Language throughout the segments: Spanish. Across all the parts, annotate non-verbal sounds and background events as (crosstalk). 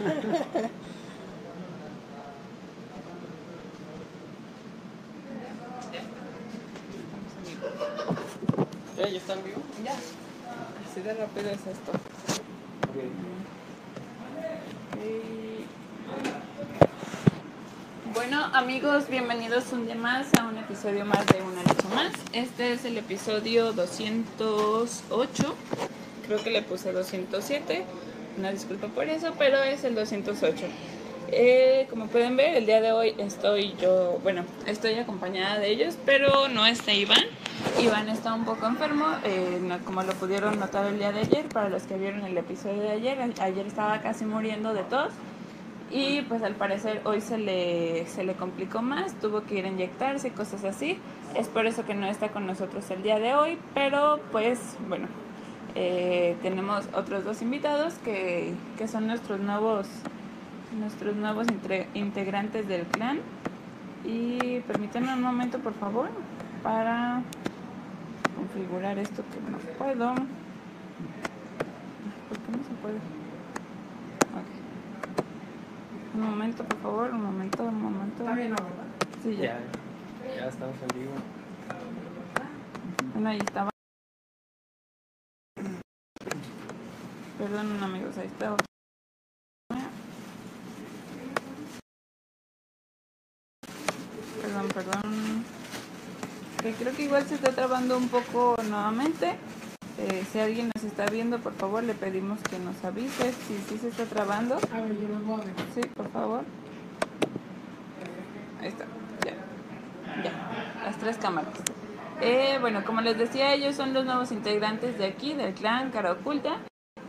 ¿Ya, ya están vivos? Ya. Así de rápido es esto. Bueno, amigos, bienvenidos un día más a un episodio más de Una Leche Más. Este es el episodio 208. Creo que le puse 207. Una disculpa por eso, pero es el 208. Eh, como pueden ver, el día de hoy estoy yo, bueno, estoy acompañada de ellos, pero no está Iván. Iván está un poco enfermo, eh, no- como lo pudieron notar el día de ayer, para los que vieron el episodio de ayer, ayer estaba casi muriendo de tos y pues al parecer hoy se le, se le complicó más, tuvo que ir a inyectarse y cosas así. Es por eso que no está con nosotros el día de hoy, pero pues bueno, eh, tenemos otros dos invitados que, que son nuestros nuevos nuestros nuevos entre- integrantes del clan y permítanme un momento por favor para configurar esto que no puedo ¿por qué no se puede? Un momento por favor un momento un momento sí, ya. Ya, ya estamos en vivo. Bueno, ahí estaba perdón amigos ahí estaba Perdón, perdón. Que creo que igual se está trabando un poco nuevamente. Eh, si alguien nos está viendo, por favor, le pedimos que nos avise si sí se está trabando. A ver, yo los voy a. Sí, por favor. Ahí está, ya. Ya, las tres cámaras. Eh, bueno, como les decía, ellos son los nuevos integrantes de aquí, del clan Cara Oculta.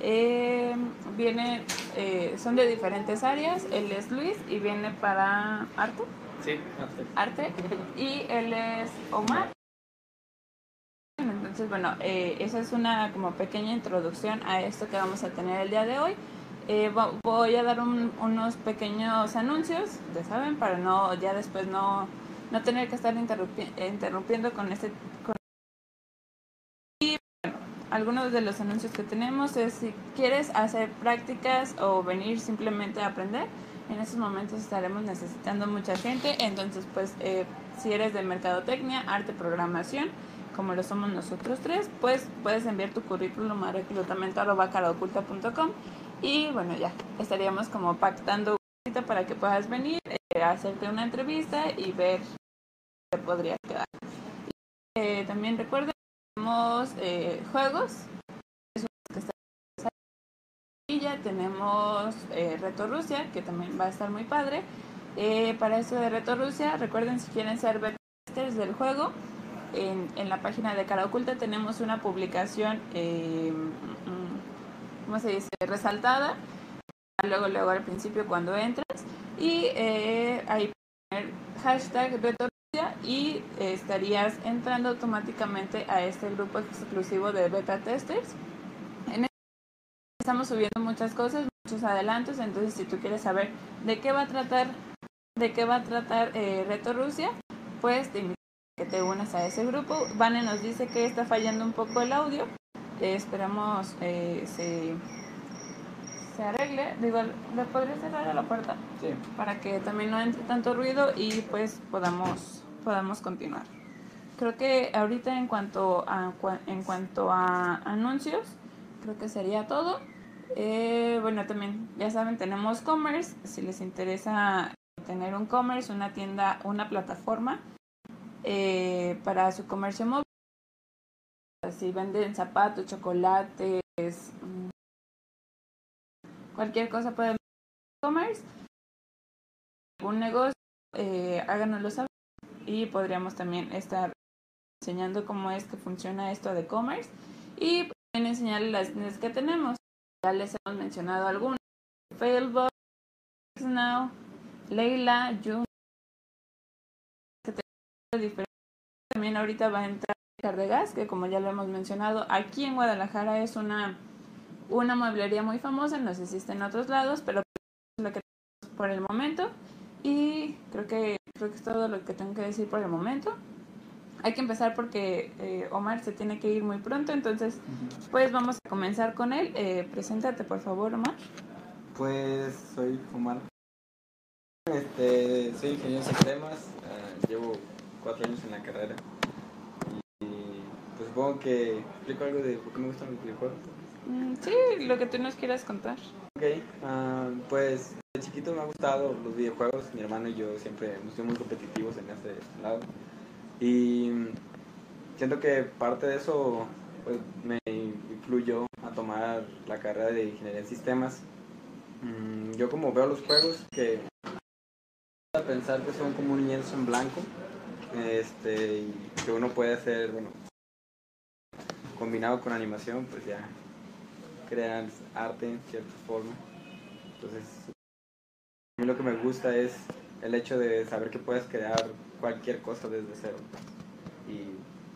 Eh, viene, eh, son de diferentes áreas. Él es Luis y viene para arte Sí, hasta arte y él es Omar. Entonces, bueno, eh, esa es una como pequeña introducción a esto que vamos a tener el día de hoy. Eh, vo- voy a dar un- unos pequeños anuncios, ya saben, para no ya después no, no tener que estar interrumpi- interrumpiendo con este con algunos de los anuncios que tenemos es si quieres hacer prácticas o venir simplemente a aprender, en estos momentos estaremos necesitando mucha gente, entonces pues eh, si eres de mercadotecnia, arte, programación, como lo somos nosotros tres, pues puedes enviar tu currículum a reclutamiento.caraoculta.com y bueno ya estaríamos como pactando para que puedas venir, eh, hacerte una entrevista y ver qué podría quedar. Eh, también recuerden que tenemos eh, juegos, que está tenemos eh, Reto Rusia, que también va a estar muy padre. Eh, para eso de Reto Rusia, recuerden si quieren ser testers del juego, en, en la página de Cara Oculta tenemos una publicación, eh, mm, ¿cómo se dice? Resaltada, luego, luego al principio cuando entras, y eh, ahí poner hashtag Reto y estarías entrando automáticamente a este grupo exclusivo de beta testers. En estamos subiendo muchas cosas, muchos adelantos, entonces si tú quieres saber de qué va a tratar, de qué va a tratar eh, Reto Rusia, pues te invito a que te unas a ese grupo. Vane nos dice que está fallando un poco el audio, eh, esperamos eh, se, se arregle. Digo, ¿le podría cerrar a la puerta? Sí. para que también no entre tanto ruido y pues podamos podamos continuar. Creo que ahorita en cuanto a en cuanto a anuncios, creo que sería todo. Eh, bueno, también ya saben, tenemos commerce, si les interesa tener un commerce, una tienda, una plataforma eh, para su comercio móvil. Si venden zapatos, chocolates, mm, cualquier cosa pueden commerce algún negocio, eh, háganoslo saber y podríamos también estar enseñando cómo es que funciona esto de commerce y también enseñarles las tiendas que tenemos. Ya les hemos mencionado algunas. Failbox, Now, Leila, June, que. También ahorita va a entrar Cardegas, que como ya lo hemos mencionado, aquí en Guadalajara es una, una mueblería muy famosa, no sé si está en otros lados, pero es lo que tenemos por el momento. Y creo que, creo que es todo lo que tengo que decir por el momento. Hay que empezar porque eh, Omar se tiene que ir muy pronto, entonces pues vamos a comenzar con él. Eh, preséntate por favor, Omar. Pues soy Omar. Este, soy ingeniero en sistemas, ah, llevo cuatro años en la carrera. Y pues supongo que explico algo de por qué me gustan los videojuegos. Mm, sí, lo que tú nos quieras contar. Ok, ah, pues de chiquito me ha gustado los videojuegos. Mi hermano y yo siempre hemos sido muy competitivos en ese lado. Y siento que parte de eso pues, me influyó a tomar la carrera de ingeniería en sistemas. Mm, yo como veo los juegos que a pensar que son como un lienzo en blanco este y que uno puede hacer bueno combinado con animación pues ya crean arte en cierta forma entonces a mí lo que me gusta es el hecho de saber que puedes crear cualquier cosa desde cero y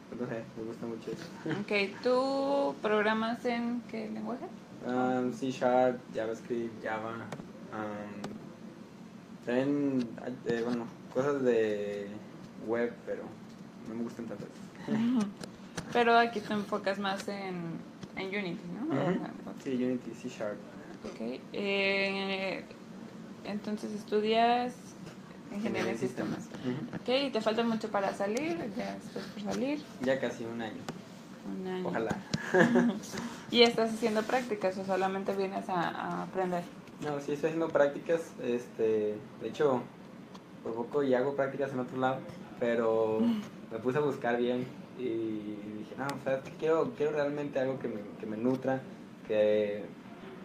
pues, no sé me gusta mucho eso Ok, ¿tú programas en qué lenguaje? Um, C Sharp, JavaScript, Java. um, también, eh, bueno, cosas de web, pero no me gustan tanto. (laughs) Pero aquí te enfocas más en, en Unity, ¿no? Ujú. Sí, Unity, C Sharp. Ok. eh, entonces estudias ingeniería en sistemas. Ujú. Ok, ¿y te falta mucho para salir? Ya estás por salir. Ya casi un año, Un año. ojalá. (laughs) ¿Y estás haciendo prácticas o solamente vienes a, a aprender? No, sí estoy haciendo prácticas, este, de hecho, por poco y hago prácticas en otro lado, pero me puse a buscar bien y dije, no, o sea, que quiero, quiero realmente algo que me, que me nutra, que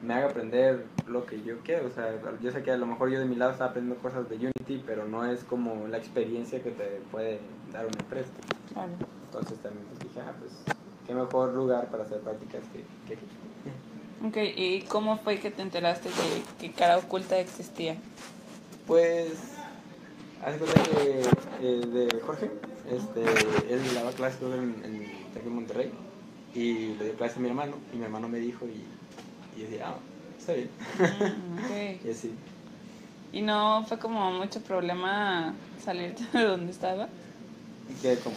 me haga aprender lo que yo quiero, o sea, yo sé que a lo mejor yo de mi lado estaba aprendiendo cosas de Unity, pero no es como la experiencia que te puede dar una empresa. Claro. Entonces también pues, dije, ah, pues, qué mejor lugar para hacer prácticas que, que aquí. Ok, ¿y cómo fue que te enteraste de que cara oculta existía? Pues, hace cuenta que eh, de Jorge, este, él daba clases en, en de Monterrey y le dio clases a mi hermano y mi hermano me dijo y, y yo dije, ah, está bien. Mm, ok. (laughs) Y así. ¿Y no fue como mucho problema salirte (laughs) de donde estaba? Y que como,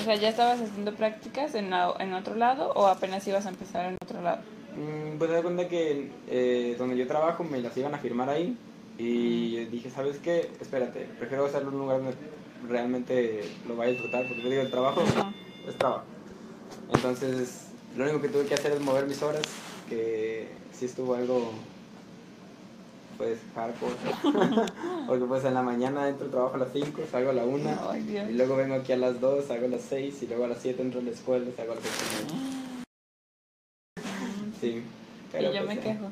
O sea, ¿ya estabas haciendo prácticas en, la- en otro lado o apenas ibas a empezar en otro lado? mm, pues se da cuenta que eh, donde yo trabajo me las iban a firmar ahí y dije, ¿sabes qué? Espérate, prefiero hacerlo en un lugar donde realmente lo vaya a disfrutar porque yo digo, el trabajo es trabajo. Entonces, lo único que tuve que hacer es mover mis horas, que sí estuvo algo, pues, hardcore. (laughs) Porque pues en la mañana entro al trabajo a las 5, salgo a la 1, Ay, Dios. y luego vengo aquí a las 2, salgo a las 6, y luego a las 7 entro a la escuela, salgo a las 8 y media. Sí. Y pero, yo pues, me quejo.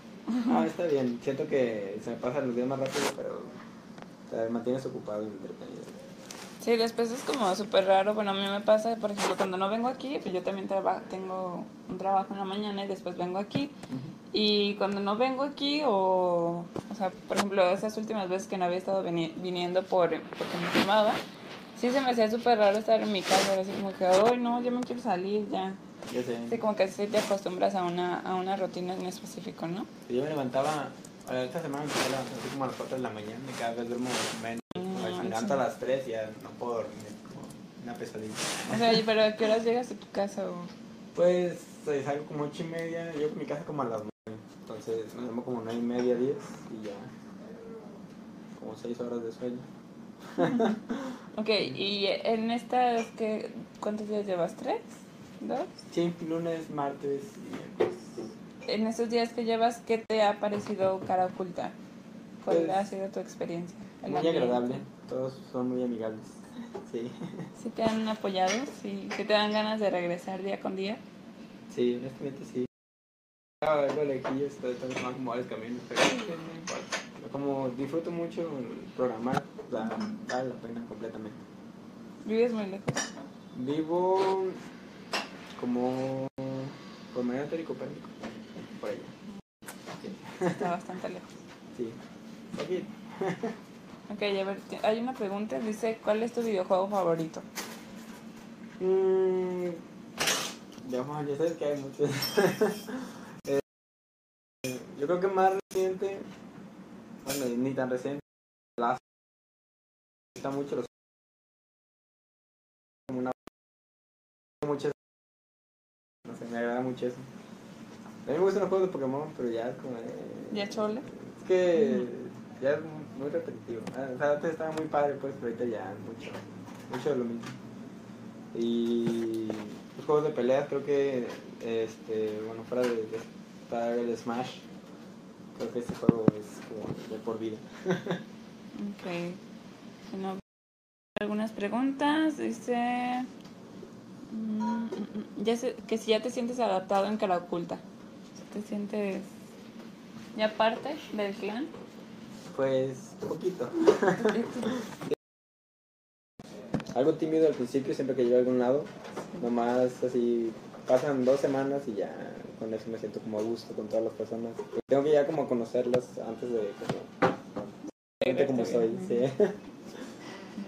Ah, está bien. Siento que se me pasan los días más rápido, pero te mantienes ocupado y entretenido. Sí, después es como súper raro. Bueno, a mí me pasa, por ejemplo, cuando no vengo aquí, pues yo también traba- tengo un trabajo en la mañana y después vengo aquí. Y cuando no vengo aquí, o, o sea, por ejemplo, esas últimas veces que no había estado vini- viniendo por, porque me firmaba, sí se me hacía súper raro estar en mi casa, era así como que, ay, no, yo me quiero salir ya. Ya sé. Sí, como que sí te acostumbras a una, a una rutina en específico, ¿no? Yo me levantaba, esta semana me empecé a levantar así como a las 4 de la mañana y cada vez duermo menos. No me manches. levanto a las 3 y ya no puedo dormir, como una pesadilla. O sea, pero ¿a qué horas llegas a tu casa? O... Pues salgo como 8 y media, a mi casa como a las 9. Entonces me duermo como 9 y media, 10 y ya. Como 6 horas de sueño. Ok, y en estas, que, ¿cuántos días llevas? ¿Tres? ¿Dos? Sí, lunes, martes y miércoles. En estos días que llevas, ¿qué te ha parecido cara oculta? ¿Cuál Pues, ha sido tu experiencia? El Muy ambiente. agradable, todos son muy amigables. Sí, (laughs) ¿Sí te han apoyado? ¿Sí, sí te dan ganas de regresar día con día? sí, honestamente sí. Ah, Algo lejillo, estoy tomando como varios caminos, pero sí, no importa. Como disfruto mucho programar, sea, vale la pena completamente. ¿Vives muy lejos? Vivo como por medio y Copérnico, por allá. Sí, Está bastante lejos. sí. Aquí. Ok, a ver, hay una pregunta, dice, ¿cuál es tu videojuego favorito? Mm, bueno, ya sabes que hay muchos. (laughs) Eh, yo creo que más reciente, bueno, ni tan reciente, Last gusta mucho los como una no sé, me agrada mucho eso. A mí me gustan los juegos de Pokémon, pero ya es como de, ¿Ya chole? que ya es muy repetitivo. Ah, O sea, antes estaba muy padre, pues, pero ahorita ya mucho, mucho de lo mismo. Y los juegos de peleas creo que, este, bueno, fuera de, de estar el Smash, creo que este juego es como de por vida. (laughs) Ok. Bueno, algunas preguntas. Dice. mm, mm, mm, ya sé, que si ya te sientes adaptado en cara oculta. Si te sientes ya parte del clan. Pues, poquito. (laughs) Algo tímido al principio, siempre que llego a algún lado. Nomás así, pasan dos semanas y ya con eso me siento como a gusto con todas las personas. Tengo que ya como conocerlas antes de como, gente como soy. Sí.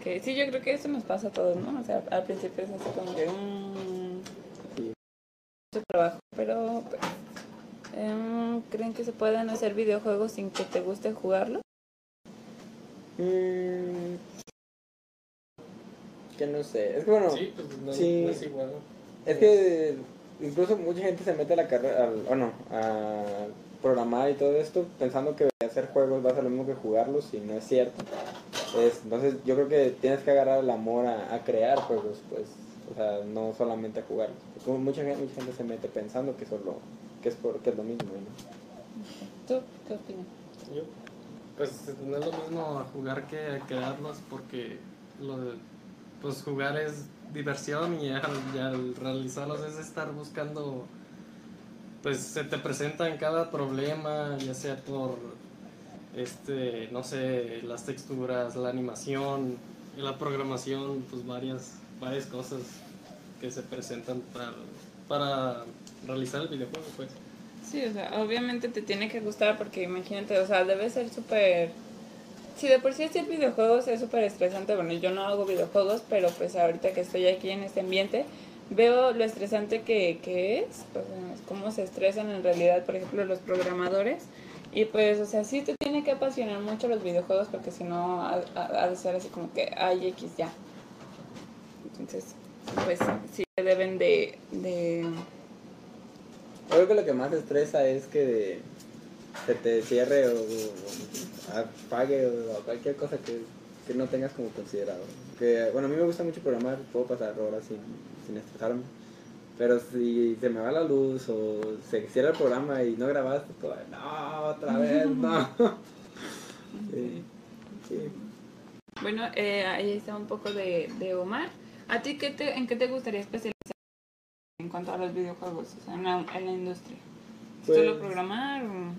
Ok, Sí, yo creo que eso nos pasa a todos, ¿no? O sea, al principio es así como que. mm, Sí. mucho trabajo, pero. pues, em, ¿Creen que se pueden hacer videojuegos sin que te guste jugarlo? Mm, que no sé. Es que bueno, Sí, pues no, Sí. no es igual. es que incluso mucha gente se mete a la carrera, al- o no, a programar y todo esto pensando que hacer juegos va a ser lo mismo que jugarlos y no es cierto. Es- entonces yo creo que tienes que agarrar el amor a, a crear juegos, pues, o sea, no solamente a jugarlos. Como mucha gente, mucha gente se mete pensando que solo que es por, que es lo mismo, ¿no? ¿Tú qué opinas? Yo, pues no es lo mismo jugar que crearlos porque lo de, pues jugar es diversión y al, y al realizarlos es estar buscando pues se te presentan cada problema ya sea por este no sé las texturas la animación la programación pues varias varias cosas que se presentan para, para realizar el videojuego pues Sí, o sea, obviamente te tiene que gustar porque imagínate, o sea, debe ser súper... Si de por sí hacer videojuegos es súper estresante, bueno, yo no hago videojuegos, pero pues ahorita que estoy aquí en este ambiente, veo lo estresante que, que es, pues, cómo se estresan en realidad, por ejemplo, los programadores. Y pues, o sea, sí te tiene que apasionar mucho los videojuegos porque si no, ha, de ser así como que hay X ya. Entonces, pues sí deben de... de creo que lo que más estresa es que se te cierre o, o apague o, o cualquier cosa que, que no tengas como considerado. Que, bueno, a mí me gusta mucho programar, puedo pasar horas sin, sin estresarme. Pero si se me va la luz o se cierra el programa y no grabaste, todo, no, otra vez, (laughs) no. Sí, sí. Bueno, eh, ahí está un poco de, de Omar. ¿A ti qué te, en qué te gustaría especializar en cuanto a los videojuegos, o sea, en la, en la industria? Pues- ¿Solo programar o...?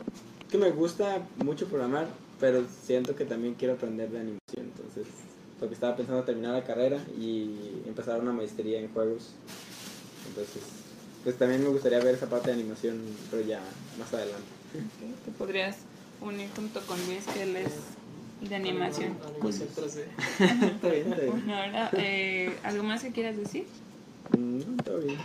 que me gusta mucho programar, pero siento que también quiero aprender de animación. Entonces, porque estaba pensando terminar la carrera y empezar una maestría en juegos. Entonces, pues también me gustaría ver esa parte de animación, pero ya más adelante. Te podrías unir junto con Luis, que él es de animación. Animación 3D. (laughs) está bien, está bien. Bueno, ahora, eh, ¿algo más que quieras decir? Mm, todo bien.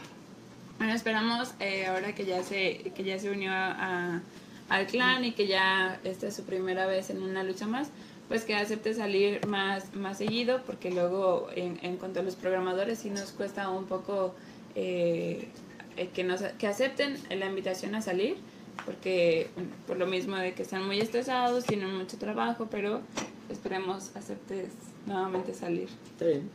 Bueno, esperamos eh, ahora que ya se que ya se unió a, a- al clan y que ya esta es su primera vez en una lucha más, pues que acepte salir más más seguido, porque luego en, en cuanto a los programadores sí nos cuesta un poco eh, eh, que nos que acepten la invitación a salir, porque por lo mismo de que están muy estresados, tienen mucho trabajo, pero esperemos aceptes nuevamente salir. Está bien.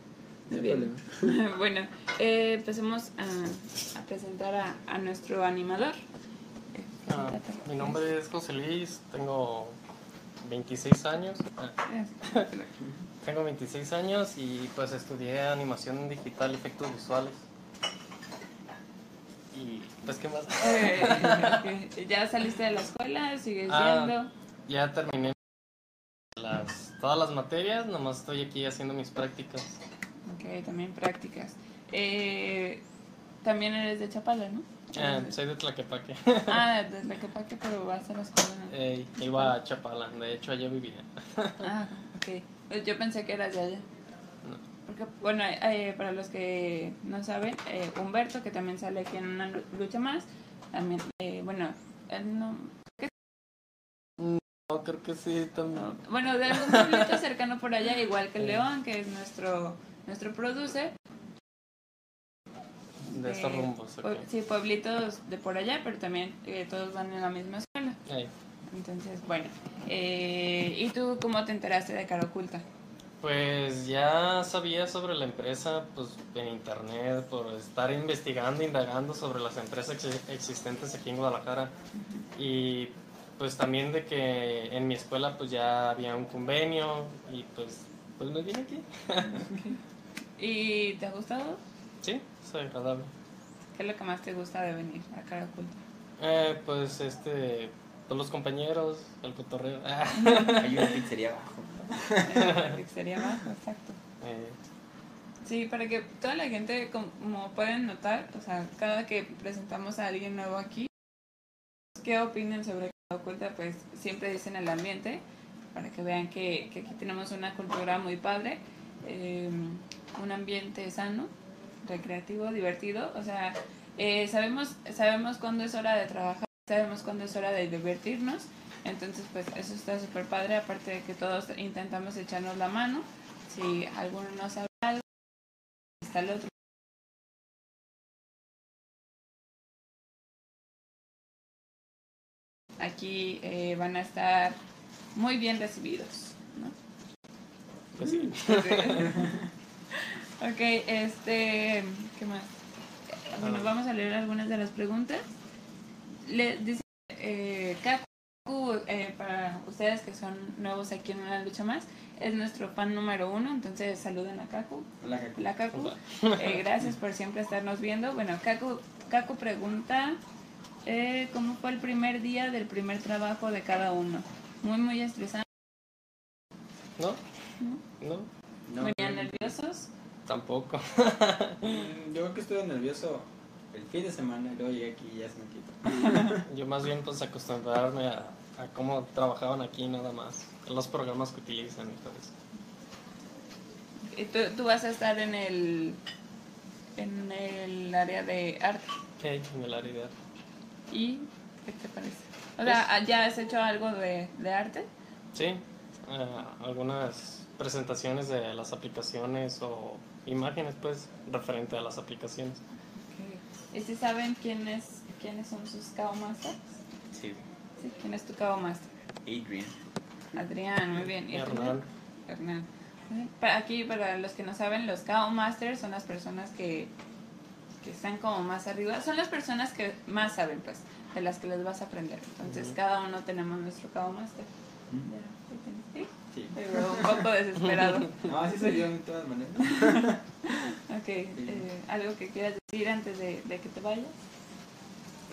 No Bien. (laughs) bueno, eh, empecemos a, a presentar a, a nuestro animador. Eh, Ah, mi nombre es José Luis, tengo 26 años. Ah, (laughs) Tengo 26 años y pues estudié animación digital y efectos visuales. Y pues qué más. (laughs) ¿Ya saliste de la escuela? ¿Sigues Ah. yendo? ya terminé las, todas las materias, nomás estoy aquí haciendo mis prácticas. Ok, también prácticas. Eh, también eres de Chapala, ¿no? Eh, soy de Tlaquepaque. Ah, (laughs) de Tlaquepaque, pero vas a la escuela. Eh, iba a Chapala, de hecho allá vivía. Ah, ok. Pues Yo pensé que eras de allá. Porque, bueno, eh, para los que no saben, eh, Humberto, que también sale aquí en una lu- lucha más, también, eh, bueno, él no, No, creo que sí, también. no- bueno, de algún pueblito cercano por allá, igual que (laughs) León, que es nuestro nuestro producer. De estos eh, rumbos. Sí, pueblitos de por allá, pero también todos van en la misma escuela. Ahí. Entonces, bueno. Eh, ¿Y tú cómo te enteraste de Cara Oculta? Pues ya sabía sobre la empresa pues en internet por estar investigando, indagando sobre las empresas ex- existentes aquí en Guadalajara y pues también de que en mi escuela pues ya había un convenio y pues pues me vine aquí. ¿Y te ha gustado? Sí, es agradable. ¿Qué es lo que más te gusta de venir a Cara Oculta? Eh, pues este pues los compañeros, el cotorreo. (laughs) Hay una pizzería abajo. (laughs) (laughs) Pizzería abajo, exacto. Eh, Sí, para que toda la gente, como pueden notar, o sea, cada que presentamos a alguien nuevo aquí, ¿qué opinan sobre Cara Oculta? Pues siempre dicen el ambiente, para que vean que, que aquí tenemos una cultura muy padre, eh, un ambiente sano, recreativo, divertido, o sea, eh, sabemos, sabemos cuándo es hora de trabajar, sabemos cuándo es hora de divertirnos, entonces pues eso está súper padre, aparte de que todos intentamos echarnos la mano, si alguno no sabe algo, está el otro. Aquí eh, van a estar muy bien recibidos, ¿no? pues sí. (laughs) ok, este, ¿qué más? Bueno, Ah. vamos a leer algunas de las preguntas. Le dice eh, Kaku, eh, para ustedes que son nuevos aquí en Una Lucha Más, es nuestro fan número uno, entonces saluden a Kaku. Hola, Kaku. Hola Kaku, Hola. Eh, gracias por siempre estarnos viendo. Bueno, Kaku, Kaku pregunta, eh, ¿cómo fue el primer día del primer trabajo de cada uno? Muy, muy estresante, ¿No? ¿No? No, venían nerviosos. Tampoco. (laughs) Yo creo que estuve nervioso el fin de semana y luego llegué aquí y ya se me quitó. (laughs) Yo más bien pues acostumbrarme a, a cómo trabajaban aquí nada más, los programas que utilizan y todo eso. Y tú, tú vas a estar en el, en el área de arte. Ok, en el área de arte. ¿Y qué te parece? O sea, ¿ya has hecho algo de, de arte? Sí, eh, algunas presentaciones de las aplicaciones o imágenes pues referente a las aplicaciones. ¿Y si saben quiénes, quiénes son sus Kao Masters? Sí. Sí, ¿quién es tu Kao Master? Adrian. Adrián, muy bien. Hernán. Hernán. Aquí, para los que no saben, los KO Masters son las personas que, que están como más arriba. Son las personas que más saben, pues, de las que les vas a aprender. Entonces, Ujú. cada uno tenemos nuestro KO Master. ¿Mm? Ya, ¿sí? Sí. Veo un poco desesperado. (laughs) No, así soy yo de todas maneras. (laughs) Ok, eh, ¿algo que quieras decir antes de, de que te vayas?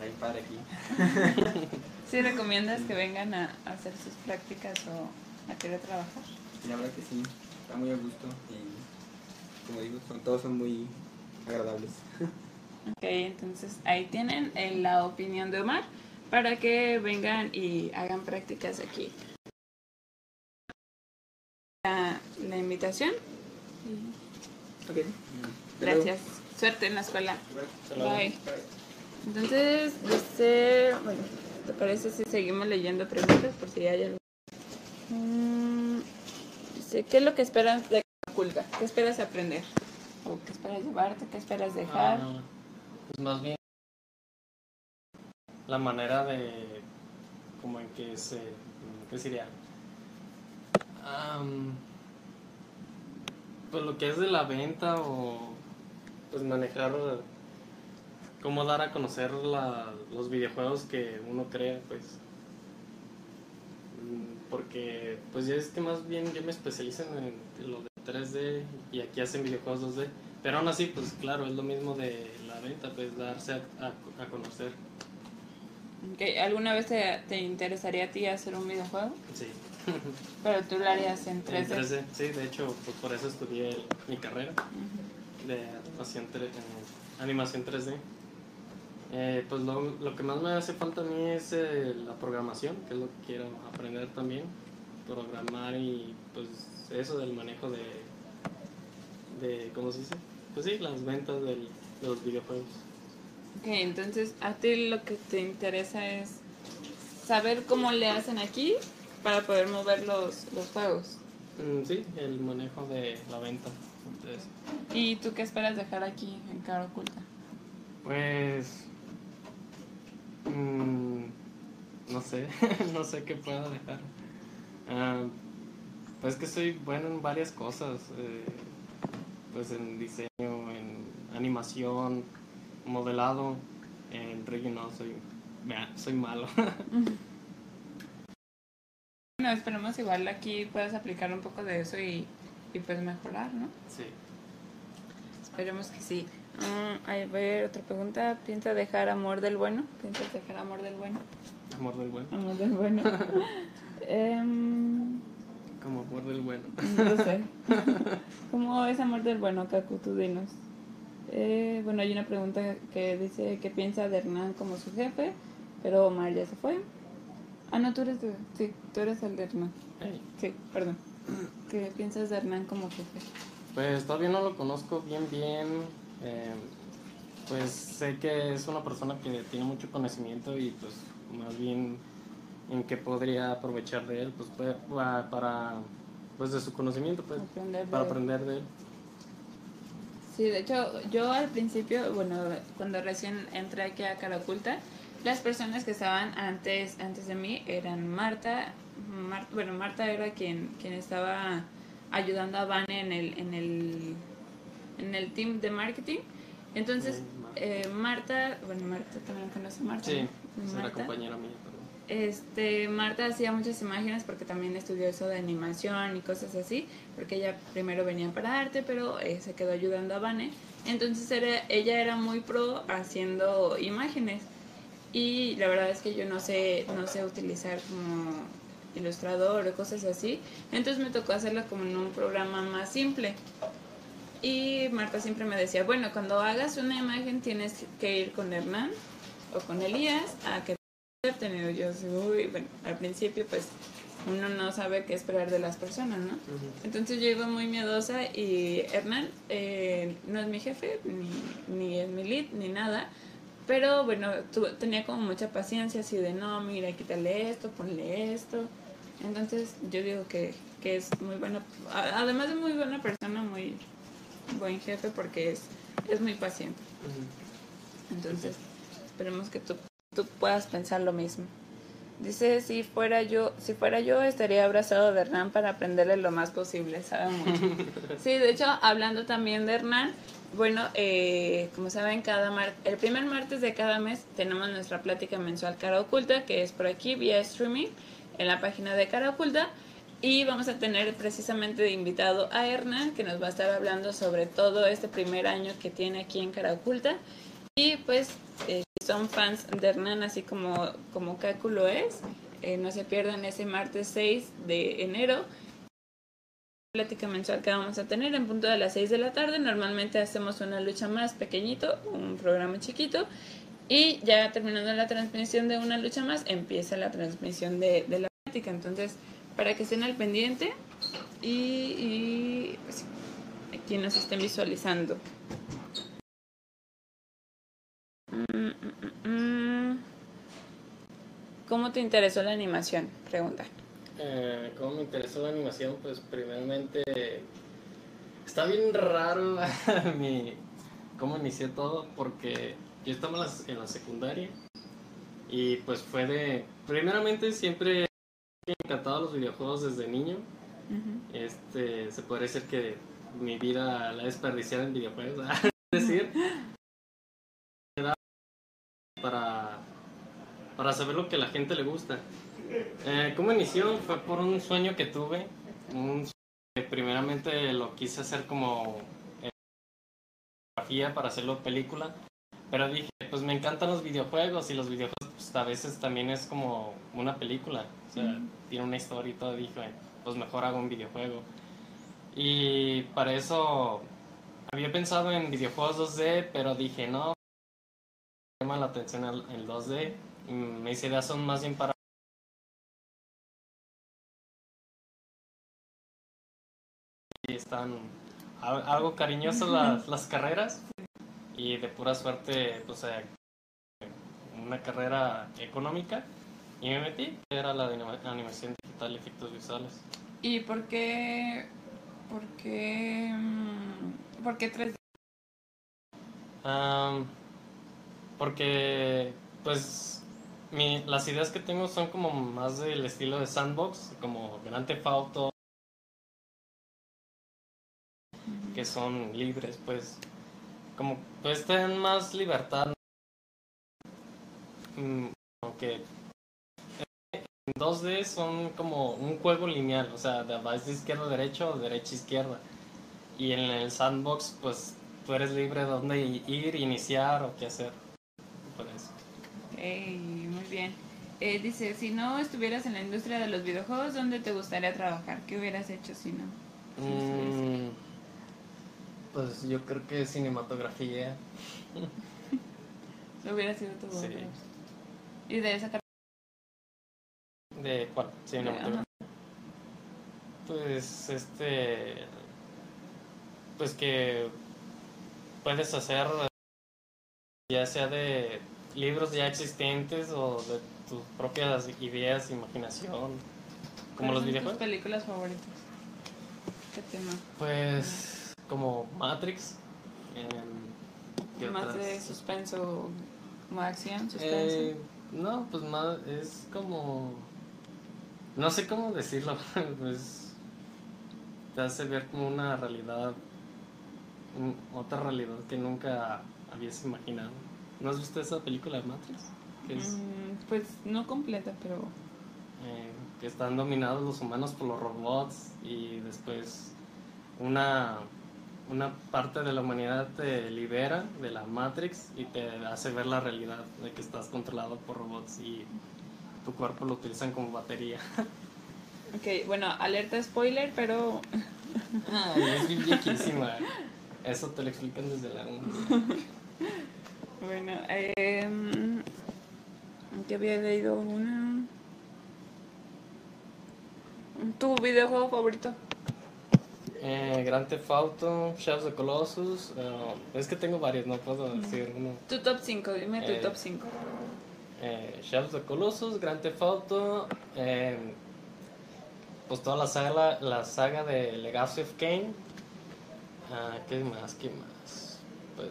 Bien padre aquí. (laughs) ¿Sí recomiendas que vengan a, a hacer sus prácticas o a querer trabajar? La verdad que sí, está muy a gusto y como digo, son, todos son muy agradables. Ok, entonces ahí tienen eh, la opinión de Omar para que vengan y hagan prácticas aquí. La, la invitación. Gracias. Suerte en la escuela. Bye. Entonces, dice, bueno, ¿te parece si seguimos leyendo preguntas por si hay algo? Mm, dice, ¿qué es lo que esperas de oculta? ¿Qué esperas aprender? ¿O qué esperas llevarte? ¿Qué esperas dejar? Ah, pues más bien la manera de como en que se qué sería Am, pues lo que es de la venta o pues manejar cómo dar a conocer la- los videojuegos que uno crea pues. Mm, porque pues ya es que más bien yo me especializo en lo de 3D y aquí hacen videojuegos 2D pero aún así pues claro es lo mismo de la venta pues darse a, a- a conocer. Ok, ¿Alguna vez te, te interesaría a ti hacer un videojuego? sí (laughs) Pero tú lo harías en 3D. En 3D, sí, de hecho, pues por eso estudié mi carrera de animación, eh, animación 3D. Eh, pues lo, lo que más me hace falta a mí es eh, la programación, que es lo que quiero aprender también. Programar y pues eso del manejo de, de ¿cómo se dice? Pues sí, las ventas del- de los videojuegos. Ok, entonces a ti lo que te interesa es saber cómo le hacen aquí para poder mover los, los juegos. Mm, sí, el manejo de la venta. Entonces, ¿Y tú qué esperas dejar aquí en Cara Oculta? Pues. mm, no sé, (laughs) no sé qué puedo dejar. Ah, pues que soy bueno en varias cosas, eh, pues en diseño, en animación, modelado, en reggae no, soy, soy malo. (laughs) Bueno, esperemos igual aquí puedas aplicar un poco de eso y, y pues mejorar, ¿no? sí. Esperemos que sí. Mm, a ver, otra pregunta. ¿Piensa dejar amor del bueno? ¿Piensas dejar amor del bueno? Amor del bueno. Amor del bueno. (laughs) Em, Como amor del bueno. no sé. ¿Cómo es amor del bueno, Kaku? Tú dinos. Eh, bueno, hay una pregunta que dice que piensa de Hernán como su jefe, pero Omar ya se fue. Ah, no, tú eres de... Sí, tú eres el de Hernán. Hey, Sí, perdón. ¿Qué piensas de Hernán como jefe? Pues todavía no lo conozco bien, bien. eh, pues sé que es una persona que tiene mucho conocimiento y pues más bien en qué podría aprovechar de él, pues puede- pa- para, pues de su conocimiento, pues Aprender para aprender de él. Sí, de hecho, yo al principio, bueno, cuando recién entré aquí a Cara Oculta, las personas que estaban antes, antes de mí eran Marta, Mar- bueno, Marta era quien, quien estaba ayudando a Vane en el, en el, en el team de marketing. Entonces, Marta. eh, Marta, bueno, Marta también conoce a Marta. Sí, es una compañera mía. Este, Marta hacía muchas imágenes porque también estudió eso de animación y cosas así, porque ella primero venía para arte, pero eh, se quedó ayudando a Vane. Entonces era, ella era muy pro haciendo imágenes. Y la verdad es que yo no sé, no sé utilizar como ilustrador o cosas así. Entonces me tocó hacerlo como en un programa más simple. Y Marta siempre me decía, bueno, cuando hagas una imagen tienes que ir con Hernán o con Elías a que te tenido yo así, uy, bueno, al principio pues uno no sabe qué esperar de las personas, ¿no? Entonces yo iba muy miedosa y Hernán eh, no es mi jefe, ni, ni es mi lead, ni nada. Pero bueno, tu- tenía como mucha paciencia así de, no, mira, quítale esto, ponle esto. Entonces yo digo que, que es muy buena, además de muy buena persona, muy buen jefe porque es, es muy paciente. Entonces, esperemos que tú, tú puedas pensar lo mismo. Dice, si fuera yo, si fuera yo estaría abrazado de Hernán para aprenderle lo más posible, sabe mucho. (laughs) Sí, de hecho, hablando también de Hernán, bueno, eh, como saben, cada mar el primer martes de cada mes tenemos nuestra plática mensual Cara Oculta, que es por aquí vía streaming en la página de Cara Oculta. Y vamos a tener precisamente de invitado a Hernán, que nos va a estar hablando sobre todo este primer año que tiene aquí en Cara Oculta. Y pues, eh, si son fans de Hernán, así como, como Kaku lo es, eh, no se pierdan ese martes 6 de enero. Plática mensual que vamos a tener en punto de las 6 de la tarde. Normalmente hacemos una lucha más pequeñito, un programa chiquito. Y ya terminando la transmisión de una lucha más, empieza la transmisión de, la plática. Entonces, para que estén al pendiente y, y pues, aquí nos estén visualizando. Mm, mm, mm. ¿Cómo te interesó la animación? Pregunta. Eh, ¿Cómo me interesó la animación? Pues primeramente está bien raro (laughs) mi, cómo inicié todo porque yo estaba en la, en la secundaria y pues fue de... Primeramente siempre me encantado los videojuegos desde niño. Este, se podría decir que mi vida la he desperdiciado en videojuegos. (laughs) es decir, para, para saber lo que a la gente le gusta. Eh, ¿Cómo inició? Fue por un sueño que tuve. Un sueño que primeramente lo quise hacer como eh, fotografía para hacerlo película. Pero dije, pues me encantan los videojuegos y los videojuegos pues, a veces también es como una película. O sea, Ujú. tiene una historia y todo. Dije, pues mejor hago un videojuego. Y para eso había pensado en videojuegos 2D, pero dije, no, me llama la atención el, el 2D. Y mis ideas son más bien para están al- algo cariñosas las, las carreras. Y de pura suerte pues eh, una carrera económica. Y me metí era la de anima- animación digital y efectos visuales. ¿Y por qué, por qué, mm, por qué 3D? Am, porque pues mi, las ideas que tengo son como más del estilo de sandbox, como Grand Theft Auto, que son libres, pues, como pues tienen más libertad. Mm, Aunque en 2D son como un juego lineal, o sea, de vas de izquierda a derecha o derecha a izquierda. Y en el sandbox, pues tú eres libre de dónde ir, iniciar o qué hacer. Por eso. Muy bien. Eh, dice, si no estuvieras en la industria de los videojuegos, ¿dónde te gustaría trabajar? ¿Qué hubieras hecho si no? Mm, pues yo creo que cinematografía. Lo (laughs) hubiera sido tu Sí. voz. Y de esa carrera. ¿De cuál? Cinematografía. Pues este. Pues que puedes hacer ya sea de libros ya existentes o de tus propias ideas, imaginación, como los ¿Cuáles son tus videojuegos. películas favoritas? ¿Qué tema? Pues como Matrix. ¿qué Más otras? de suspenso, como acción, suspenso. Eh, no, pues más es como no sé cómo decirlo, (laughs) pues te hace ver como una realidad, otra realidad que nunca habías imaginado. ¿No has visto esa película de Matrix? Es, Mm, pues no completa, pero eh, que están dominados los humanos por los robots y después una, una parte de la humanidad te libera de la Matrix y te hace ver la realidad de que estás controlado por robots y tu cuerpo lo utilizan como batería. (laughs) Ok, bueno, alerta spoiler, pero (laughs) Ay, es viejísima. Eso te lo explican desde la 1. (laughs) bueno, eh, que había leído una. ¿Tu videojuego favorito? Eh, Grand Theft Auto, Shadows of Colossus. eh, es que tengo varios, no puedo decir uno. Tu top 5, dime tu Eh, top 5. eh, Shadows of the Colossus, Grand Theft Auto, eh, pues toda la saga, la saga de Legacy of Kane. Ah, ¿Qué más? ¿Qué más? Pues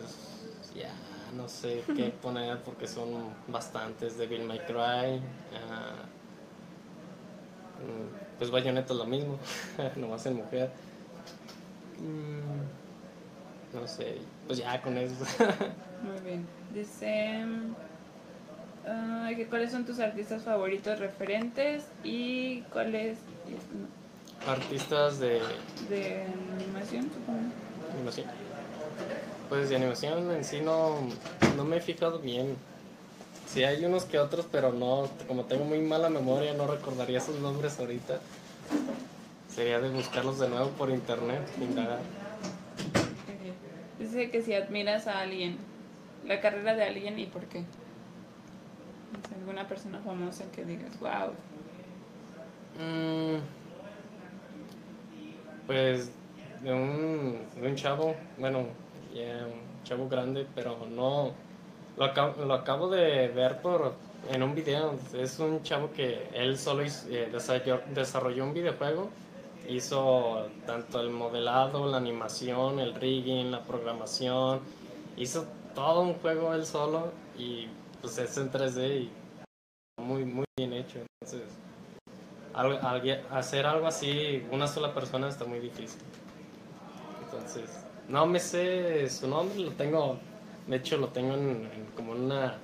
ya no sé (laughs) qué poner porque son bastantes. Devil May Cry. ah, mm, pues Bayonetta es lo mismo, (laughs) nomás en mujer. Mm, no sé, pues ya con eso. (laughs) Muy bien. Dice. ah, ¿Cuáles son tus artistas favoritos referentes y cuáles Artistas de de animación, supongo? animación. Pues de animación en sí no, no me he fijado bien. Sí hay unos que otros, pero no, como tengo muy mala memoria, no recordaría sus nombres ahorita. Sería de buscarlos de nuevo por internet, indagar. Dice que si admiras a alguien, la carrera de alguien y por qué. Alguna persona famosa que digas, wow. Mm, pues de un, de un chavo, bueno, un chavo grande, pero no lo acabo, lo acabo de ver por en un video. Es un chavo que él solo hizo- eh, desarrolló, desarrolló un videojuego, hizo tanto el modelado, la animación, el rigging, la programación, hizo todo un juego él solo y pues es en 3D y muy muy bien hecho. Entonces algo- alguien- hacer algo así una sola persona está muy difícil. Entonces, no me sé su nombre, lo tengo, de hecho lo tengo en, en como una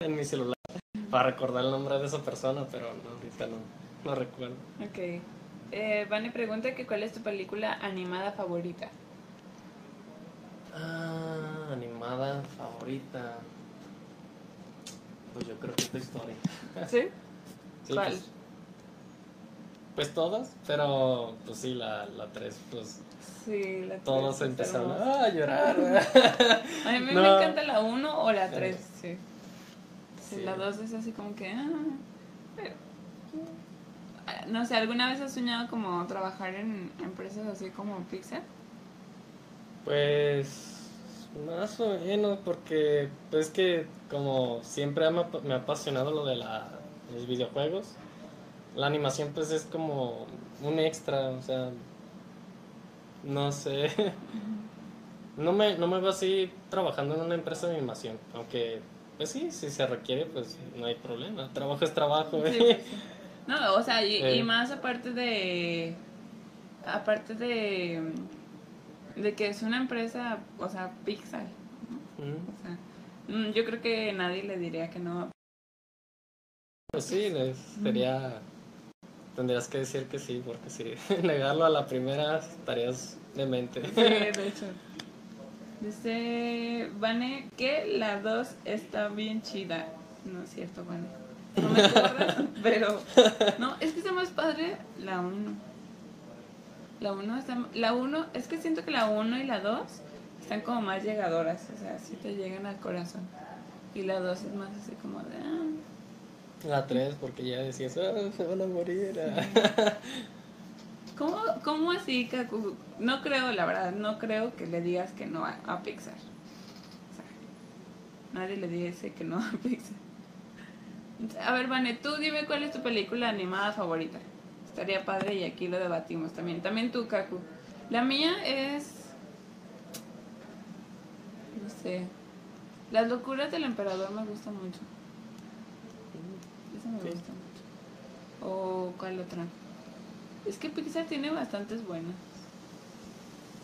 en mi celular (laughs) para recordar el nombre de esa persona, pero no, ahorita no, no recuerdo. Ok. Eh, Vane pregunta que cuál es tu película animada favorita. Ah, animada favorita. Pues yo creo que esta historia. ¿Sí? (laughs) Sí, ¿Cuál? Pues, pues todas, pero pues sí, la 3, pues Sí, la todos tres, empezaron a llorar. (laughs) A mí me No. encanta la 1 o la 3, sí. Sí, Sí. La 2 es así como que... ah, pero, no sé, ¿alguna vez has soñado como trabajar en empresas así como Pixar? Pues más o menos, porque pues, es que como siempre me, ha- apasionado lo de la, los videojuegos, la animación pues es como un extra, o sea, no sé, (laughs) no me, no me veo así trabajando en una empresa de animación, aunque Pues sí, si se requiere, pues no hay problema. Trabajo es trabajo. ¿eh? sí. No, o sea, y, Eh. y más aparte de. Aparte de. De que es una empresa, o sea, Pixar. ¿no? Ujú. O sea, mm, yo creo que nadie le diría que no. Pues sí, les- sería... Tendrías que decir que sí, porque si (laughs) negarlo a la primera estarías demente. Sí, de (laughs) hecho. Dice Vane que la 2 está bien chida. No es cierto, Vane. No me acuerdo, (laughs) pero. No, es que está más padre la 1. La 1 está. La 1, es que siento que la 1 y la 2 están como más llegadoras. O sea, sí te llegan al corazón. Y la 2 es más así como de. ah. La 3, porque ya decías, ah, se van a morir. ah". (laughs) ¿Cómo, ¿Cómo así, Kaku? No creo, la verdad, no creo que le digas que no a, a Pixar. O sea, nadie le dice que no a Pixar. A ver, Vane, tú dime cuál es tu película animada favorita. Estaría padre y aquí lo debatimos también. También tú, Kaku. La mía es... No sé. Las locuras del emperador me gusta mucho. Esa me Sí. gusta mucho. ¿O cuál otra? Es que Pixar tiene bastantes buenas.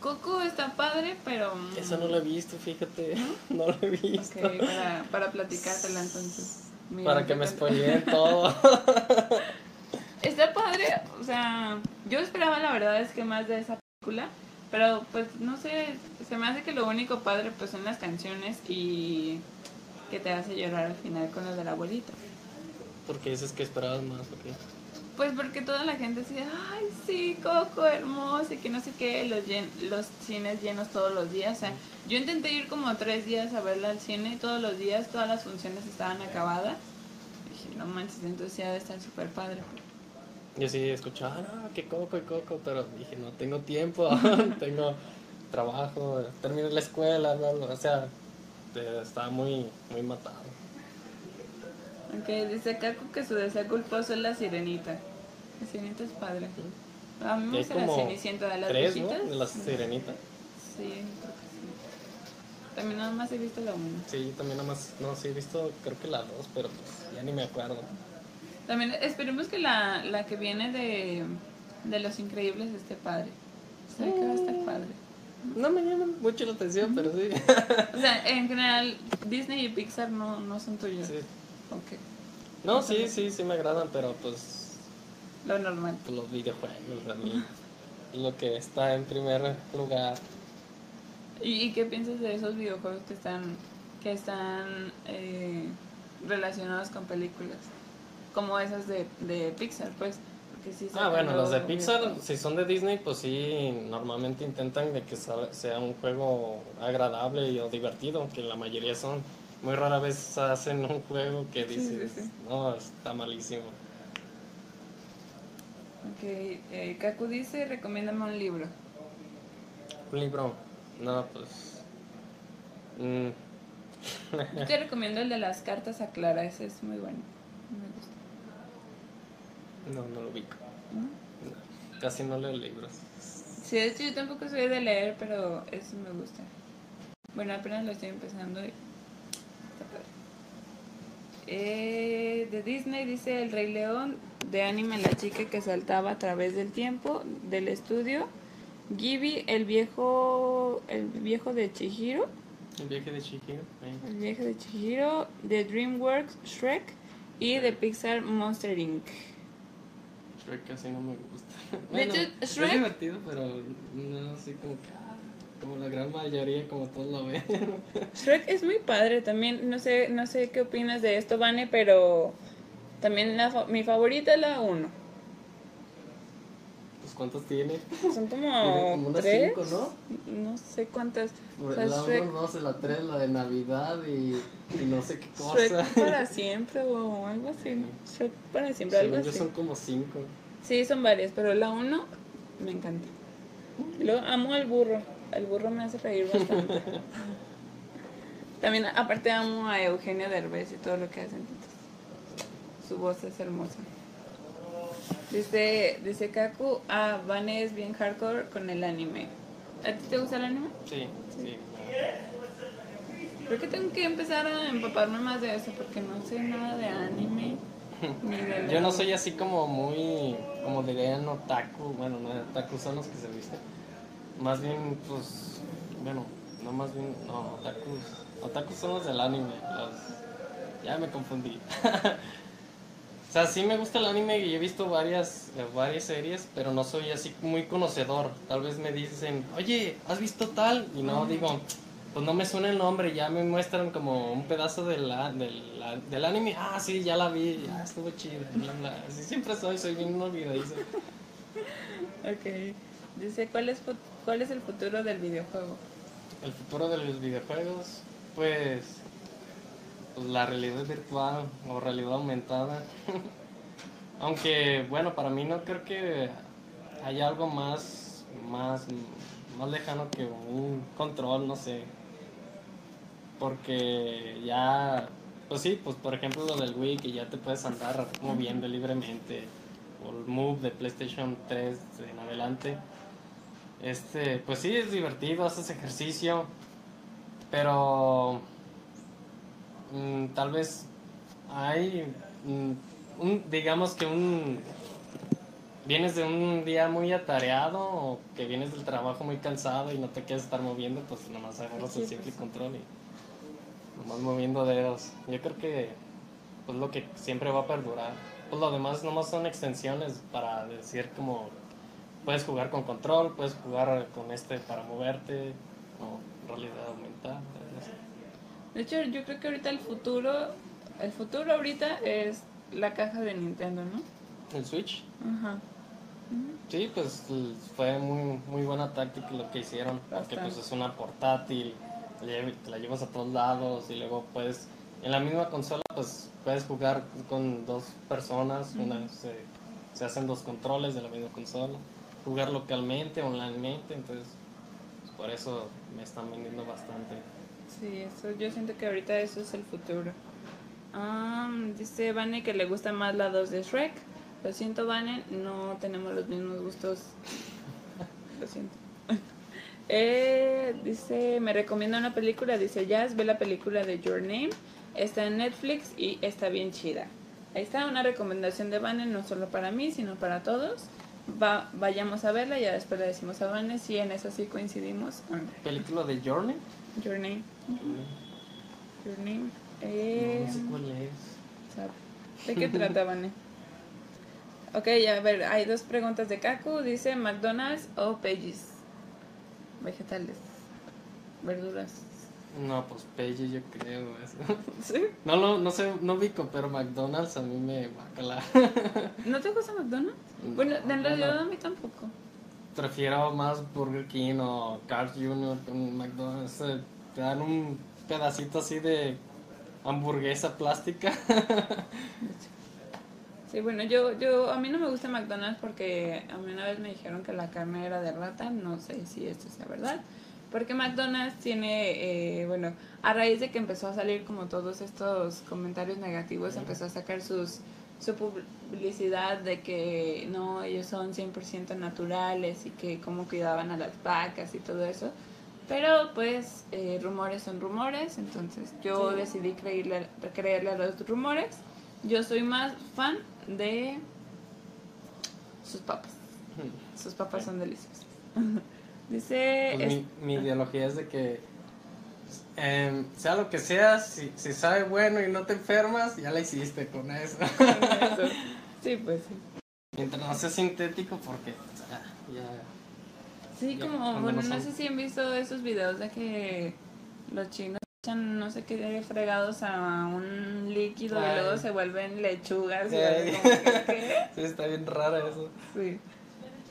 Coco está padre, pero... Eso no lo he visto, fíjate. No (laughs) lo he visto. Ok, para, para platicártela entonces. Mira, Para que me spoileen (laughs) todo. Está padre, o sea, yo esperaba la verdad es que más de esa película, pero pues no sé, se me hace que lo único padre pues son las canciones y que te hace llorar al final con lo de la abuelita. Porque dices que esperabas más, ok. Pues porque toda la gente decía, ay, sí, Coco, hermoso, y que no sé qué, los, llen- los cines llenos todos los días. O sea, yo intenté ir como tres días a verla al cine, todos los días, todas las funciones estaban acabadas. dije, no manches, entonces ya debe estar súper padre. Yo sí escuchaba, no, que coco y coco, pero dije, no tengo tiempo, (laughs) (laughs) tengo trabajo, terminé la escuela, bla, bla, o sea, te- estaba muy, muy matado. Aunque dice Kaku que su deseo culposo es la sirenita. La sirenita es padre. A mí me gusta la cenicienta de las Tres, ¿no? las sirenitas. Sí, creo que sí. También nada más he visto la una. Sí, también nada más, no, sí he visto, creo que la dos, pero pues ya ni me acuerdo. También esperemos que la, la que viene de, de Los Increíbles esté padre. O sea, que va a estar padre. No me llama mucho la atención, pero sí. O sea, en general, Disney y Pixar no, no son tuyos. sí. No, sí, sí, sí me agradan, pero pues, lo normal. pues los videojuegos a mí, lo que está en primer lugar. ¿Y, y qué piensas de esos videojuegos que están, que están eh, relacionados con películas? Como esas de, de Pixar, pues. Sí Ah, bueno, los de Pixar, videojuegos. si son de Disney, pues sí, normalmente intentan de que sea un juego agradable y o divertido, que la mayoría son. Muy rara vez hacen un juego que dices, sí, sí. no, está malísimo. Ok, eh, Kaku dice, recomiéndame un libro. Un libro, no, pues... mm, Yo te recomiendo el de las cartas a Clara, ese es muy bueno. Me gusta. no, no lo ubico. ¿No? No, casi no leo libros. Sí, de hecho yo tampoco soy de leer, pero eso me gusta. Bueno, apenas lo estoy empezando y. Eh, de Disney dice El Rey León, de anime La chica que saltaba a través del tiempo, del estudio. Gibi, el viejo, el viejo de Chihiro, El viaje de Chihiro. eh. el viejo de Chihiro, de DreamWorks, Shrek y de Pixar Monster Inc. Shrek casi no me gusta. De hecho, Es Shrek- divertido, pero no así como que... Como la gran mayoría, como todos lo ven. (laughs) Shrek es muy padre también, no sé, no sé qué opinas de esto, Vane, pero también la mi favorita es la 1. pues ¿cuántos tiene? Son como, (laughs) unas cinco, ¿no? no sé cuántas. O sea, la Shrek, 1, 2, la 3, la de Navidad y, y no sé qué cosa. Shrek para (laughs) siempre o algo así. ¿no? Shrek para siempre, algo yo así. son como 5. Sí, son varias, pero la 1 me encanta. Luego amo al burro, el burro me hace reír bastante. (laughs) También, aparte, amo a Eugenio Derbez y todo lo que hacen. Su voz es hermosa. Dice, dice Kaku, ah, Vane es bien hardcore con el anime. ¿A ti te gusta el anime? Sí, sí. Creo que tengo que empezar a empaparme más de eso porque no sé nada de anime. ni de Yo no soy así como muy, como dirían otaku, bueno, no otaku son los que se visten. Más bien, pues, bueno, no más bien, no, otakus. Otakus son los del anime, los... Ya me confundí. (laughs) o sea, sí me gusta el anime y he visto varias, eh, varias series, pero no soy así muy conocedor. Tal vez me dicen, oye, ¿has visto tal? Y no digo, pues no me suena el nombre, ya me muestran como un pedazo del, a- del, a- del anime. Ah, sí, ya la vi, ya estuvo chido. Así siempre soy, soy bien olvidadizo. (laughs) Ok. Dice, ¿cuál es, ¿cuál es el futuro del videojuego? El futuro de los videojuegos, pues, pues la realidad virtual o realidad aumentada. (laughs) Aunque, bueno, para mí no creo que haya algo más, más, más lejano que un control, no sé. Porque ya, pues sí, pues por ejemplo lo del Wii, que ya te puedes andar moviendo libremente, o el Move de PlayStation 3 en adelante. Este, pues sí, es divertido, haces ejercicio, pero mm, tal vez hay, mm, un, digamos que un, vienes de un día muy atareado o que vienes del trabajo muy cansado y no te quieres estar moviendo, pues nomás agarras el simple control y nomás moviendo dedos. Yo creo que pues lo que siempre va a perdurar. Pues lo demás nomás son extensiones para decir como puedes jugar con control, puedes jugar con este para moverte, o realidad aumentada. De hecho, yo creo que ahorita el futuro, el futuro ahorita es la caja de Nintendo, ¿no? El Switch, Ajá. sí, pues fue muy, muy buena táctica lo que hicieron, porque pues es una portátil, te la llevas a todos lados y luego puedes, en la misma consola pues puedes jugar con dos personas, una se, se hacen dos controles de la misma consola, jugar localmente, onlinemente, entonces pues, por eso me están vendiendo bastante. Sí, eso, yo siento que ahorita eso es el futuro. Ah, dice Vane que le gusta más la 2 de Shrek. Lo siento, Vane, no tenemos los mismos gustos. (laughs) Lo siento. (laughs) Eh, dice, me recomienda una película. Dice, Jazz, ve la película de Your Name. Está en Netflix y está bien chida. Ahí está una recomendación de Vane, no solo para mí, sino para todos. Va, vayamos a verla y ya después le decimos a Vane si en eso sí coincidimos. ¿Película de Journey? Your Name. Your Name. No, Eh, no sé cuál es. sabe. ¿De qué trata, Vane? Ok, a ver, hay dos preguntas de Kaku. Dice McDonald's o Peggy's. Vegetales. Verduras. No, pues Peggy yo creo. eso. (laughs) ¿Sí? No, lo no sé, no ubico, pero McDonald's a mí me bacala. (laughs) ¿No te gusta McDonald's? Bueno, No, en realidad no. a mí tampoco. Prefiero más Burger King o Carl Jr. con McDonald's. eh, Te dan un pedacito así de hamburguesa plástica. (laughs) Sí, bueno, yo, yo, a mí no me gusta McDonald's porque a mí una vez me dijeron que la carne era de rata, no sé si esto sea verdad, porque McDonald's tiene, eh, bueno, a raíz de que empezó a salir como todos estos comentarios negativos, empezó a sacar sus, su publicidad de que no, ellos son 100% naturales y que cómo cuidaban a las vacas y todo eso. Pero pues eh, rumores son rumores, entonces yo Sí. decidí creerle, creerle a los rumores. Yo soy más fan de sus papas. Sus papas son deliciosas. (laughs) Dice... Pues mi, mi ideología es de que em, sea lo que sea, si, si sabe bueno y no te enfermas, ya la hiciste con eso. (laughs) es- Sí, pues sí. Mientras no sea sintético, porque o sea, ya. Sí, Ya, como, bueno, no sé si han visto esos videos de que los chinos echan no sé qué fregados a un líquido Ay. y luego se vuelven lechugas. Y. (laughs) Sí, está bien rara eso. Sí.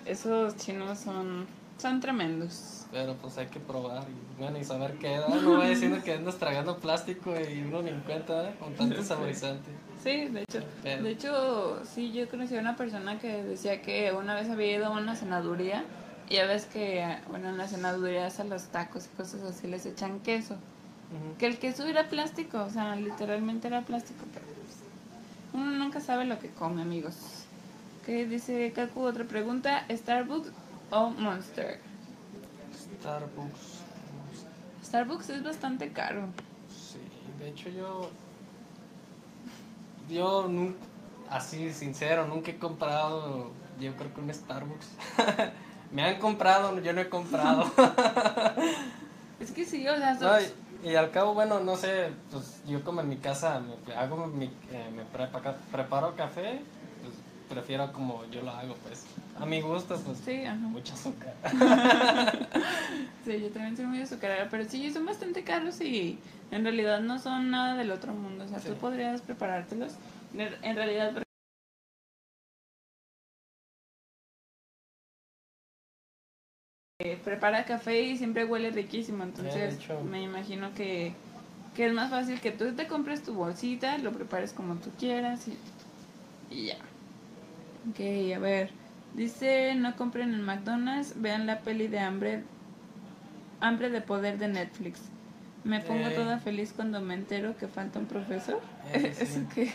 Esos chinos son, son tremendos. Pero pues hay que probar y bueno, y saber qué da. No va diciendo que andas tragando plástico y uno ni en cuenta ¿eh? con tanto saborizante. Sí, de hecho, Pero- de hecho, sí, yo conocí a una persona que decía que una vez había ido a una cenaduría y ya ves que, bueno, en las cenadurías a los tacos y cosas así les echan queso. Que el queso era plástico, o sea, literalmente era plástico, pero pues, uno nunca sabe lo que come, amigos. ¿Qué dice Kaku? Otra pregunta, ¿Starbucks o Monster? Starbucks. Starbucks es bastante caro. De hecho, yo. Yo nunca. Así, sincero, nunca he comprado. Yo creo que un Starbucks. (laughs) Me han comprado, yo no he comprado. (laughs) Es que sí, o sea, No, y, y al cabo, bueno, no sé, pues yo como en mi casa me hago mi, eh, me prepa- preparo café, prefiero como yo lo hago, pues. A mi gusto, pues. sí, ajá. Mucho azúcar. (laughs) Sí, yo también soy muy azucarera, pero sí, son bastante caros y en realidad no son nada del otro mundo. O sea, Sí. tú podrías preparártelos. En realidad, eh, prepara café y siempre huele riquísimo. Entonces, me imagino que, que es más fácil que tú te compres tu bolsita, lo prepares como tú quieras y, y ya. Ok, a ver. Dice, no compren en McDonald's, vean la peli de hambre, hambre de poder de Netflix. Me pongo Eh. toda feliz cuando me entero que falta un profesor. Eh, (laughs) sí. ¿Eso qué?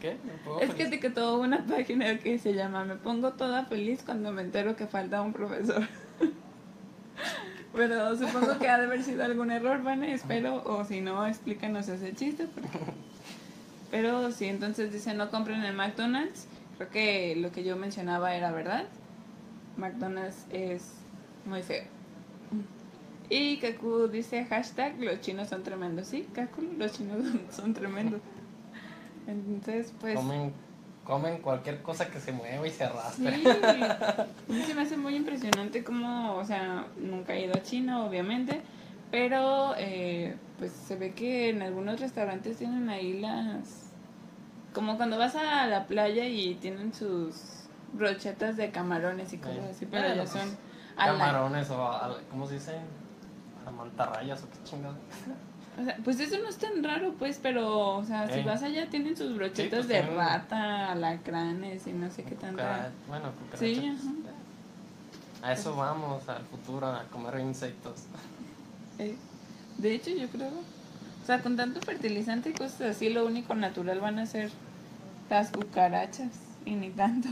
¿Qué? ¿Me pongo Es que etiquetó una página que se llama Me pongo toda feliz cuando me entero que falta un profesor. (laughs) Pero supongo que ha de haber sido algún error, Vane, espero, o si no, explícanos ese chiste. porque- Pero sí, entonces dice no compren en McDonald's. Creo que lo que yo mencionaba era verdad. McDonald's es muy feo. Y Kaku dice hashtag los chinos son tremendos. Sí, Kaku, los chinos son, (laughs) son tremendos. Entonces, pues... Comen, comen cualquier cosa que se mueva y se arrastre. Sí, a mí se me hace muy impresionante como, o sea, nunca he ido a China, obviamente, pero eh, pues se ve que en algunos restaurantes tienen ahí las... Como cuando vas a la playa y tienen sus brochetas de camarones y cosas Sí. así, pero Bueno, ya son... Camarones o, al- ¿cómo se dice? A mantarrayas o qué chingado. o sea, pues eso no es tan raro, pues, pero, o sea, si vas allá tienen sus brochetas pues, de tienen- rata, alacranes y no sé qué tanta... Bueno, Sí, ajá. A eso vamos, al futuro, a comer insectos. Eh, de hecho, yo creo. O sea, con tanto fertilizante y cosas así, lo único natural van a ser las cucarachas. Y ni tanto.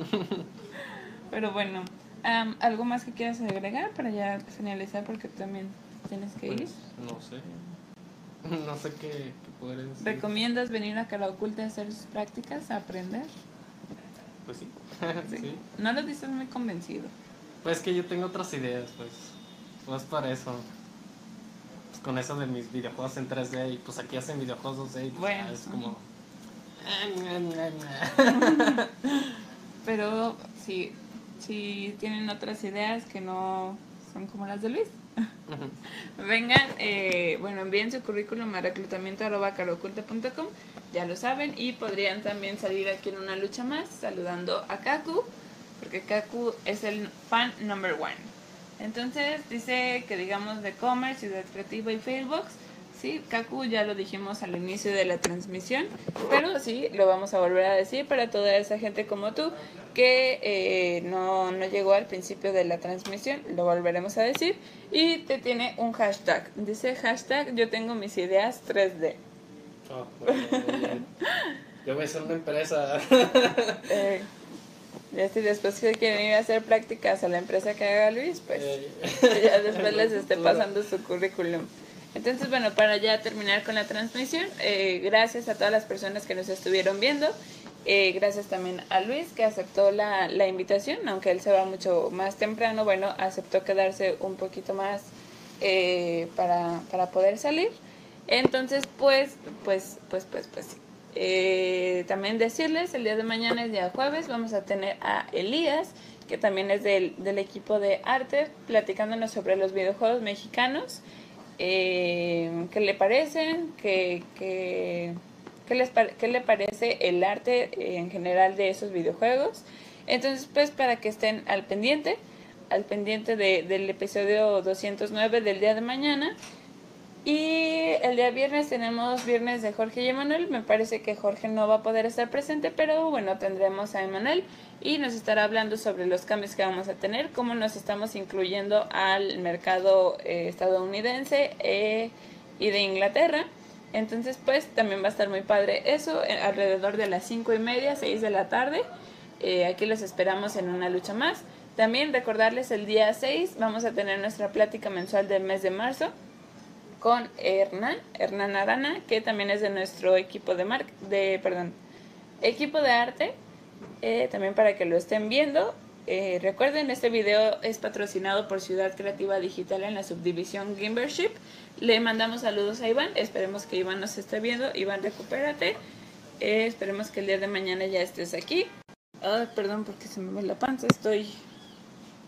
(laughs) Pero bueno, am, ¿algo más que quieras agregar para ya finalizar? Porque también tienes que ir. Pues, no sé. (laughs) No sé qué, qué decir. ¿Recomiendas venir a Cara Oculta a hacer sus prácticas, a aprender? Pues sí. (laughs) Sí. sí. No lo dices muy convencido. Pues que yo tengo otras ideas, pues. Pues para eso. Con eso de mis videojuegos en 3D y pues aquí hacen videojuegos 2D y pues, Bueno, es como... (laughs) Pero sí, si tienen otras ideas que no son como las de Luis. (laughs) Vengan, eh, bueno, envíen su currículum a reclutamiento arroba caroculta.com, ya lo saben, y podrían también salir aquí en una lucha más saludando a Kaku, porque Kaku es el fan number one. Entonces dice que digamos de Commerce, Ciudad Creativa y Failbox. Sí, Kaku ya lo dijimos al inicio de la transmisión, pero sí, lo vamos a volver a decir para toda esa gente como tú que eh, no, no llegó al principio de la transmisión, lo volveremos a decir. Y te tiene un hashtag. Dice hashtag yo tengo mis ideas 3D. Oh, muy bien, muy bien. Yo voy a hacer una empresa. (laughs) Eh, ya si después que quieren ir a hacer prácticas a la empresa que haga Luis, pues Eh, ya después les (laughs) esté pasando su currículum. Entonces, bueno, para ya terminar con la transmisión, eh, gracias a todas las personas que nos estuvieron viendo. Eh, gracias también a Luis que aceptó la, la invitación, aunque él se va mucho más temprano, bueno, aceptó quedarse un poquito más eh, para, para poder salir. Entonces, pues, pues, pues, pues, pues sí. Eh, también decirles, el día de mañana es día jueves, vamos a tener a Elías, que también es del, del equipo de arte, platicándonos sobre los videojuegos mexicanos. Eh, ¿Qué le parecen? ¿Qué, qué, qué les qué le parece el arte en general de esos videojuegos? Entonces, pues para que estén al pendiente, al pendiente de- del episodio 209 del día de mañana. Y el día viernes tenemos viernes de Jorge y Emanuel. Me parece que Jorge no va a poder estar presente, pero bueno, tendremos a Emanuel y nos estará hablando sobre los cambios que vamos a tener, cómo nos estamos incluyendo al mercado eh, estadounidense eh, y de Inglaterra. Entonces, pues también va a estar muy padre eso, eh, alrededor de las cinco y media, 6 de la tarde. Aquí los esperamos en una lucha más. También recordarles el día 6 vamos a tener nuestra plática mensual del mes de marzo. Con Hernán, Hernán Arana, que también es de nuestro equipo de mar de, perdón, equipo de arte, eh, también para que lo estén viendo. Eh, recuerden, este video es patrocinado por Ciudad Creativa Digital en la subdivisión Gimbership. Le mandamos saludos a Iván, esperemos que Iván nos esté viendo. Iván, recupérate. Eh, esperemos que el día de mañana ya estés aquí. Ay, perdón porque se me ve la panza, estoy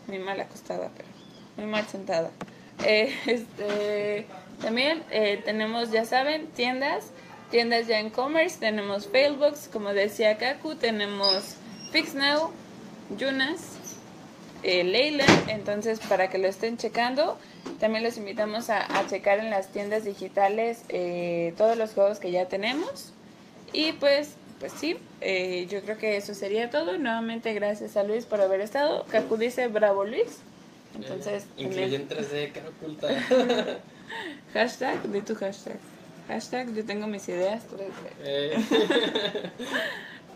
muy mal acostada, pero muy mal sentada. (laughs) Este, también eh, tenemos, ya saben, tiendas, tiendas ya en commerce, tenemos Failbox, como decía Kaku, tenemos FixNow, Yunas, eh, Leila, entonces para que lo estén checando, también los invitamos a, a checar en las tiendas digitales eh, todos los juegos que ya tenemos. Y pues, pues sí, eh, yo creo que eso sería todo. Nuevamente gracias a Luis por haber estado. Kaku dice bravo Luis. Entonces, Eh, también- incluye en 3D, cara oculta. (laughs) hashtag, di tu hashtag. Hashtag, yo tengo mis ideas. 3D. Eh, (laughs)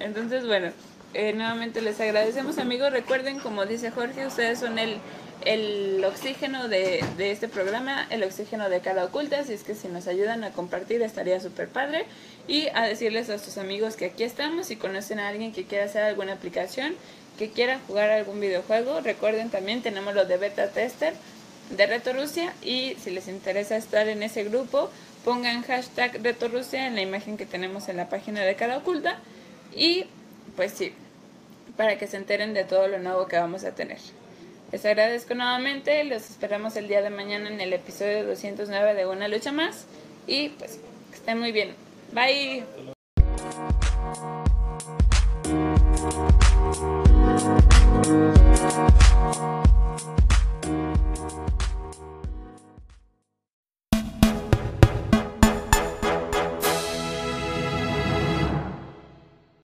Entonces, bueno, eh, nuevamente les agradecemos amigos. Recuerden, como dice Jorge, ustedes son el, el oxígeno de, de este programa, el oxígeno de cada oculta. Así es que si nos ayudan a compartir estaría súper padre. Y a decirles a sus amigos que aquí estamos. Si conocen a alguien que quiera hacer alguna aplicación, que quiera jugar algún videojuego, recuerden también tenemos lo de beta tester de Reto Rusia y si les interesa estar en ese grupo, pongan hashtag Reto Rusia en la imagen que tenemos en la página de cada oculta y pues sí, para que se enteren de todo lo nuevo que vamos a tener. Les agradezco nuevamente, los esperamos el día de mañana en el episodio 209 de Una Lucha Más y pues que estén muy bien. Bye.